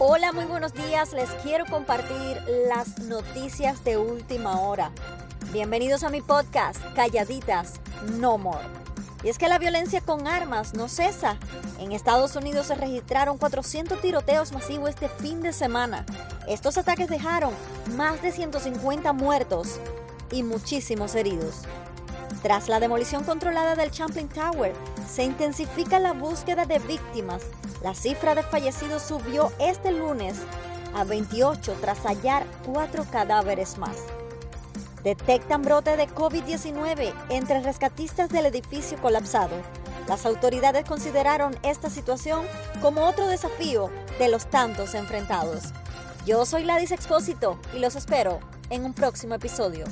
Hola, muy buenos días. Les quiero compartir las noticias de última hora. Bienvenidos a mi podcast, Calladitas No More. Y es que la violencia con armas no cesa. En Estados Unidos se registraron 400 tiroteos masivos este fin de semana. Estos ataques dejaron más de 150 muertos y muchísimos heridos. Tras la demolición controlada del Champlain Tower, se intensifica la búsqueda de víctimas. La cifra de fallecidos subió este lunes a 28 tras hallar cuatro cadáveres más. Detectan brote de COVID-19 entre rescatistas del edificio colapsado. Las autoridades consideraron esta situación como otro desafío de los tantos enfrentados. Yo soy Ladis Expósito y los espero en un próximo episodio.